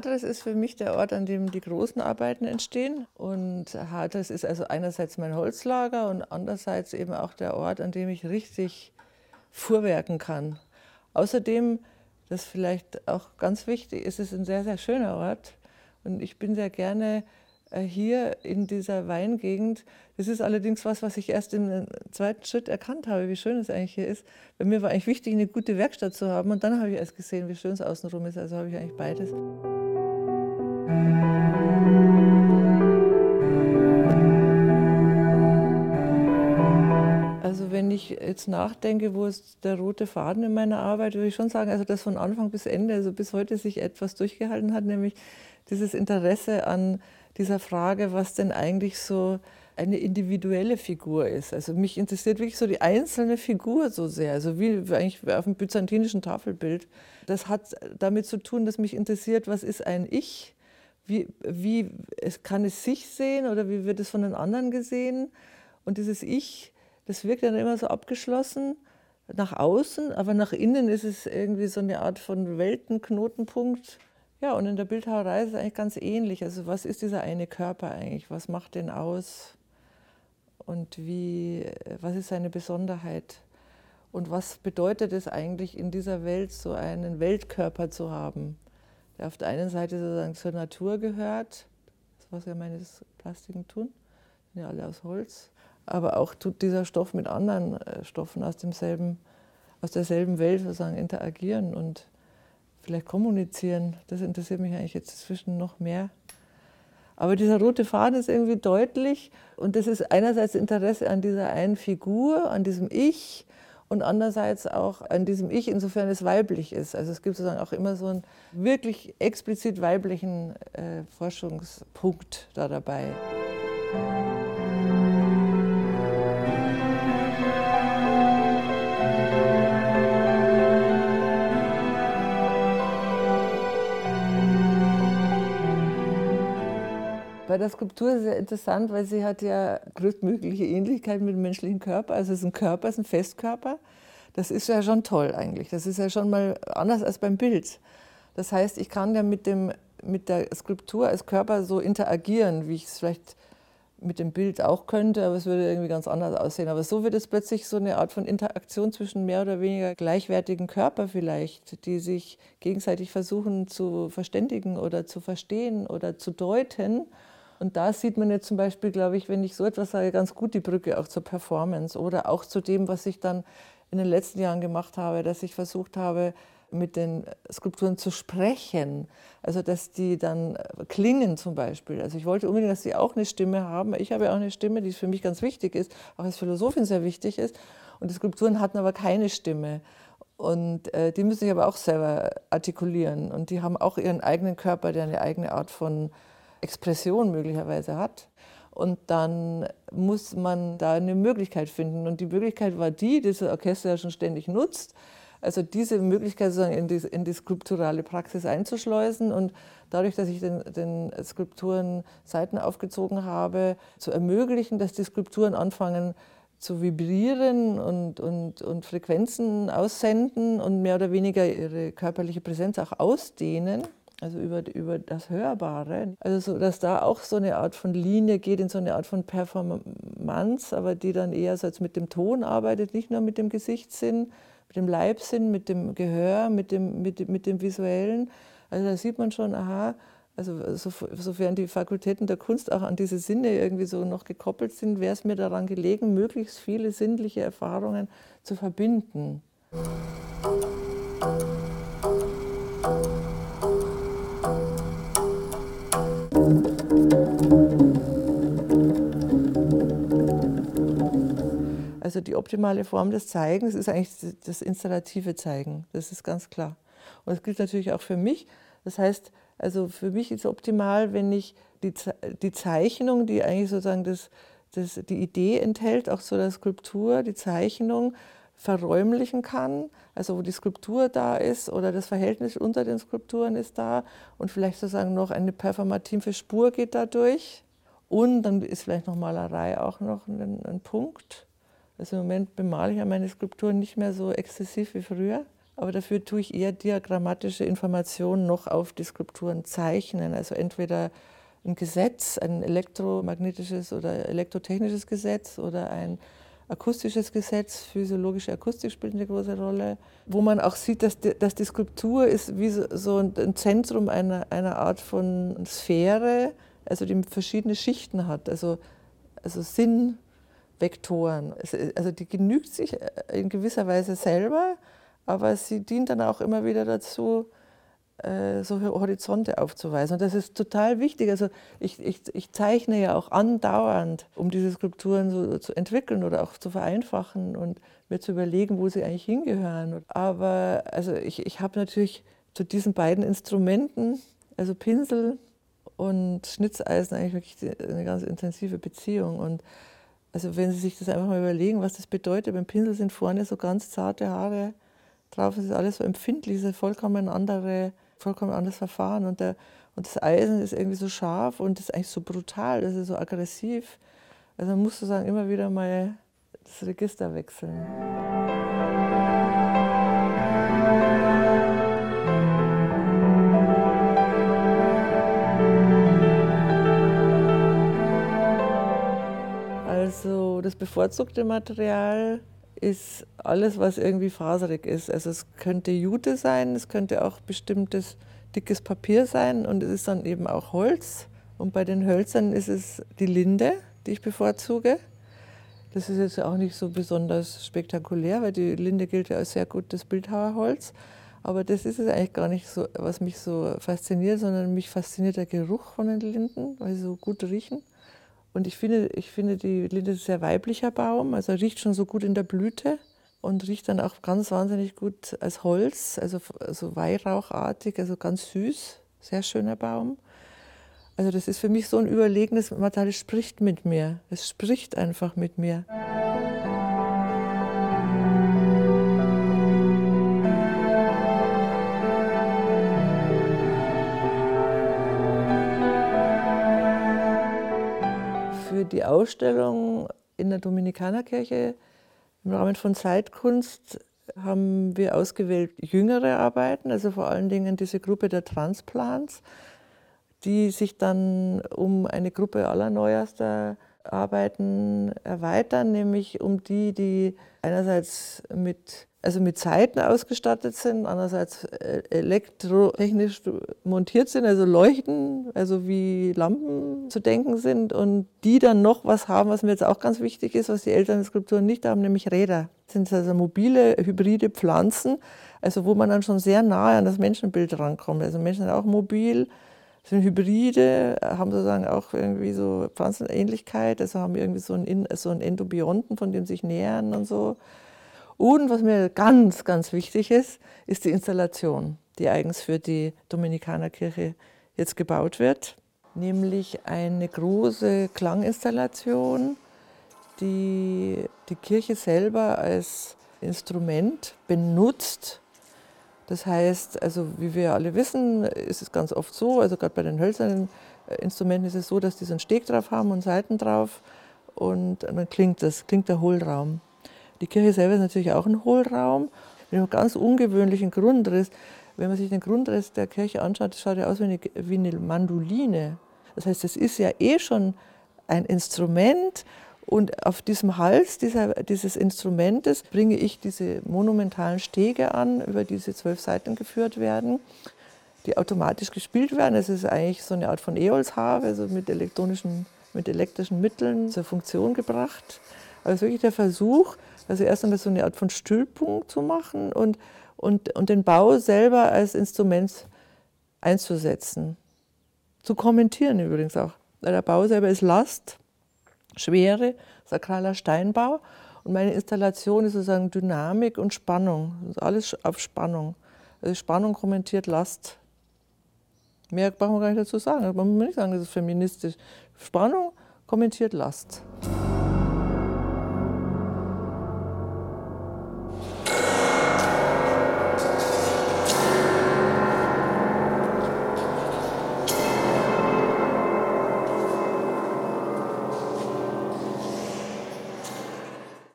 Hadres ist für mich der Ort, an dem die großen Arbeiten entstehen. Und Hadres ist also einerseits mein Holzlager und andererseits eben auch der Ort, an dem ich richtig fuhrwerken kann. Außerdem, das vielleicht auch ganz wichtig ist, es ein sehr, sehr schöner Ort. Und ich bin sehr gerne äh, hier in dieser Weingegend. Das ist allerdings was, was ich erst im zweiten Schritt erkannt habe, wie schön es eigentlich hier ist. Bei mir war eigentlich wichtig, eine gute Werkstatt zu haben und dann habe ich erst gesehen, wie schön es außenrum ist. Also habe ich eigentlich beides. Also wenn ich jetzt nachdenke, wo ist der rote Faden in meiner Arbeit, würde ich schon sagen, also dass von Anfang bis Ende, also bis heute sich etwas durchgehalten hat, nämlich dieses Interesse an dieser Frage, was denn eigentlich so eine individuelle Figur ist. Also mich interessiert wirklich so die einzelne Figur so sehr, also wie eigentlich auf dem byzantinischen Tafelbild. Das hat damit zu tun, dass mich interessiert, was ist ein Ich? Wie, wie kann es sich sehen oder wie wird es von den anderen gesehen? Und dieses Ich, das wirkt dann immer so abgeschlossen nach außen, aber nach innen ist es irgendwie so eine Art von Weltenknotenpunkt ja, und in der Bildhauerei ist es eigentlich ganz ähnlich. Also was ist dieser eine Körper eigentlich? Was macht den aus? Und wie, was ist seine Besonderheit? Und was bedeutet es eigentlich in dieser Welt, so einen Weltkörper zu haben, der auf der einen Seite sozusagen zur Natur gehört, was ja meine Plastiken tun, sind ja alle aus Holz, aber auch tut dieser Stoff mit anderen äh, Stoffen aus demselben, aus derselben Welt sozusagen interagieren und vielleicht kommunizieren. Das interessiert mich eigentlich jetzt inzwischen noch mehr. Aber dieser rote Faden ist irgendwie deutlich und das ist einerseits Interesse an dieser einen Figur, an diesem Ich und andererseits auch an diesem Ich, insofern es weiblich ist. Also es gibt sozusagen auch immer so einen wirklich explizit weiblichen äh, Forschungspunkt da dabei. Bei der Skulptur ist es sehr interessant, weil sie hat ja größtmögliche Ähnlichkeit mit dem menschlichen Körper. Also es ist ein Körper, es ist ein Festkörper. Das ist ja schon toll eigentlich. Das ist ja schon mal anders als beim Bild. Das heißt, ich kann ja mit, dem, mit der Skulptur als Körper so interagieren, wie ich es vielleicht mit dem Bild auch könnte, aber es würde irgendwie ganz anders aussehen. Aber so wird es plötzlich so eine Art von Interaktion zwischen mehr oder weniger gleichwertigen Körper vielleicht, die sich gegenseitig versuchen zu verständigen oder zu verstehen oder zu deuten. Und da sieht man jetzt zum Beispiel, glaube ich, wenn ich so etwas sage, ganz gut die Brücke auch zur Performance oder auch zu dem, was ich dann in den letzten Jahren gemacht habe, dass ich versucht habe, mit den Skulpturen zu sprechen. Also dass die dann klingen zum Beispiel. Also ich wollte unbedingt, dass sie auch eine Stimme haben. Ich habe ja auch eine Stimme, die für mich ganz wichtig ist, auch als Philosophin sehr wichtig ist. Und die Skulpturen hatten aber keine Stimme. Und äh, die müssen sich aber auch selber artikulieren. Und die haben auch ihren eigenen Körper, der eine eigene Art von Expression möglicherweise hat. Und dann muss man da eine Möglichkeit finden. Und die Möglichkeit war die, die das Orchester ja schon ständig nutzt, also diese Möglichkeit sozusagen in die, in die skulpturale Praxis einzuschleusen und dadurch, dass ich den, den Skulpturen Seiten aufgezogen habe, zu ermöglichen, dass die Skulpturen anfangen zu vibrieren und, und, und Frequenzen aussenden und mehr oder weniger ihre körperliche Präsenz auch ausdehnen also über, über das Hörbare. Also so, dass da auch so eine Art von Linie geht in so eine Art von Performance, aber die dann eher so als mit dem Ton arbeitet, nicht nur mit dem Gesichtssinn, mit dem Leibsinn, mit dem Gehör, mit dem, mit, mit dem Visuellen. Also da sieht man schon, aha, also so, sofern die Fakultäten der Kunst auch an diese Sinne irgendwie so noch gekoppelt sind, wäre es mir daran gelegen, möglichst viele sinnliche Erfahrungen zu verbinden. Also die optimale Form des Zeigens ist eigentlich das installative Zeigen. Das ist ganz klar. Und das gilt natürlich auch für mich. Das heißt, also für mich ist es optimal, wenn ich die, die Zeichnung, die eigentlich sozusagen das, das, die Idee enthält, auch so der Skulptur, die Zeichnung verräumlichen kann, also wo die Skulptur da ist oder das Verhältnis unter den Skulpturen ist da und vielleicht sozusagen noch eine performative Spur geht dadurch. Und dann ist vielleicht noch Malerei auch noch ein, ein Punkt. Also im Moment bemale ich ja meine Skulpturen nicht mehr so exzessiv wie früher. aber dafür tue ich eher diagrammatische Informationen noch auf die Skulpturen zeichnen. Also entweder ein Gesetz, ein elektromagnetisches oder elektrotechnisches Gesetz oder ein akustisches Gesetz, physiologische Akustik spielt eine große Rolle, wo man auch sieht, dass die, dass die Skulptur ist wie so ein Zentrum einer, einer Art von Sphäre, also die verschiedene Schichten hat, also, also Sinnvektoren. Also die genügt sich in gewisser Weise selber, aber sie dient dann auch immer wieder dazu, äh, so Horizonte aufzuweisen. Und das ist total wichtig. Also ich, ich, ich zeichne ja auch andauernd, um diese Skulpturen so zu entwickeln oder auch zu vereinfachen und mir zu überlegen, wo sie eigentlich hingehören. Aber also ich, ich habe natürlich zu diesen beiden Instrumenten, also Pinsel und Schnitzeisen, eigentlich wirklich eine ganz intensive Beziehung. Und also wenn Sie sich das einfach mal überlegen, was das bedeutet, beim Pinsel sind vorne so ganz zarte Haare drauf, es ist alles so empfindlich, es ist vollkommen andere vollkommen anderes Verfahren. Und, der, und das Eisen ist irgendwie so scharf und ist eigentlich so brutal, das ist so aggressiv. Also man muss sozusagen immer wieder mal das Register wechseln. Das bevorzugte Material ist alles, was irgendwie faserig ist. Also es könnte Jute sein, es könnte auch bestimmtes dickes Papier sein und es ist dann eben auch Holz. Und bei den Hölzern ist es die Linde, die ich bevorzuge. Das ist jetzt auch nicht so besonders spektakulär, weil die Linde gilt ja als sehr gutes Bildhauerholz. Aber das ist es eigentlich gar nicht so, was mich so fasziniert, sondern mich fasziniert der Geruch von den Linden, weil sie so gut riechen. Und ich finde, ich finde die Linde ist ein sehr weiblicher Baum, also riecht schon so gut in der Blüte und riecht dann auch ganz wahnsinnig gut als Holz, also, also Weihrauchartig, also ganz süß, sehr schöner Baum. Also das ist für mich so ein überlegenes Material, es spricht mit mir, es spricht einfach mit mir. Ausstellung in der Dominikanerkirche im Rahmen von Zeitkunst haben wir ausgewählt jüngere Arbeiten, also vor allen Dingen diese Gruppe der Transplants, die sich dann um eine Gruppe allerneuester Arbeiten erweitern, nämlich um die, die einerseits mit also mit Zeiten ausgestattet sind, andererseits äh, elektrotechnisch montiert sind, also leuchten, also wie Lampen zu denken sind und die dann noch was haben, was mir jetzt auch ganz wichtig ist, was die älteren Skulpturen nicht haben, nämlich Räder. Das sind also mobile, hybride Pflanzen, also wo man dann schon sehr nahe an das Menschenbild rankommt. Also Menschen sind auch mobil, sind Hybride, haben sozusagen auch irgendwie so Pflanzenähnlichkeit, also haben irgendwie so einen, so einen Endobionten, von dem sich nähern und so. Und was mir ganz, ganz wichtig ist, ist die Installation, die eigens für die Dominikanerkirche jetzt gebaut wird, nämlich eine große Klanginstallation, die die Kirche selber als Instrument benutzt. Das heißt, also wie wir alle wissen, ist es ganz oft so, also gerade bei den hölzernen Instrumenten ist es so, dass die so einen Steg drauf haben und Seiten drauf und dann klingt das, klingt der Hohlraum. Die Kirche selber ist natürlich auch ein Hohlraum mit einem ganz ungewöhnlichen Grundriss. Wenn man sich den Grundriss der Kirche anschaut, schaut ja aus wie eine, wie eine Mandoline. Das heißt, es ist ja eh schon ein Instrument und auf diesem Hals dieser, dieses Instrumentes bringe ich diese monumentalen Stege an, über diese zwölf Seiten geführt werden, die automatisch gespielt werden. Es ist eigentlich so eine Art von Eolsharfe, also mit elektronischen, mit elektrischen Mitteln zur Funktion gebracht. Ist wirklich der Versuch, also erst einmal so eine Art von Stüllpunkt zu machen und, und, und den Bau selber als Instrument einzusetzen. Zu kommentieren übrigens auch. Der Bau selber ist Last, Schwere, sakraler Steinbau. Und meine Installation ist sozusagen Dynamik und Spannung. Also alles auf Spannung. Also Spannung kommentiert Last. Mehr brauchen wir gar nicht dazu sagen. Man muss nicht sagen, das ist feministisch. Spannung kommentiert Last.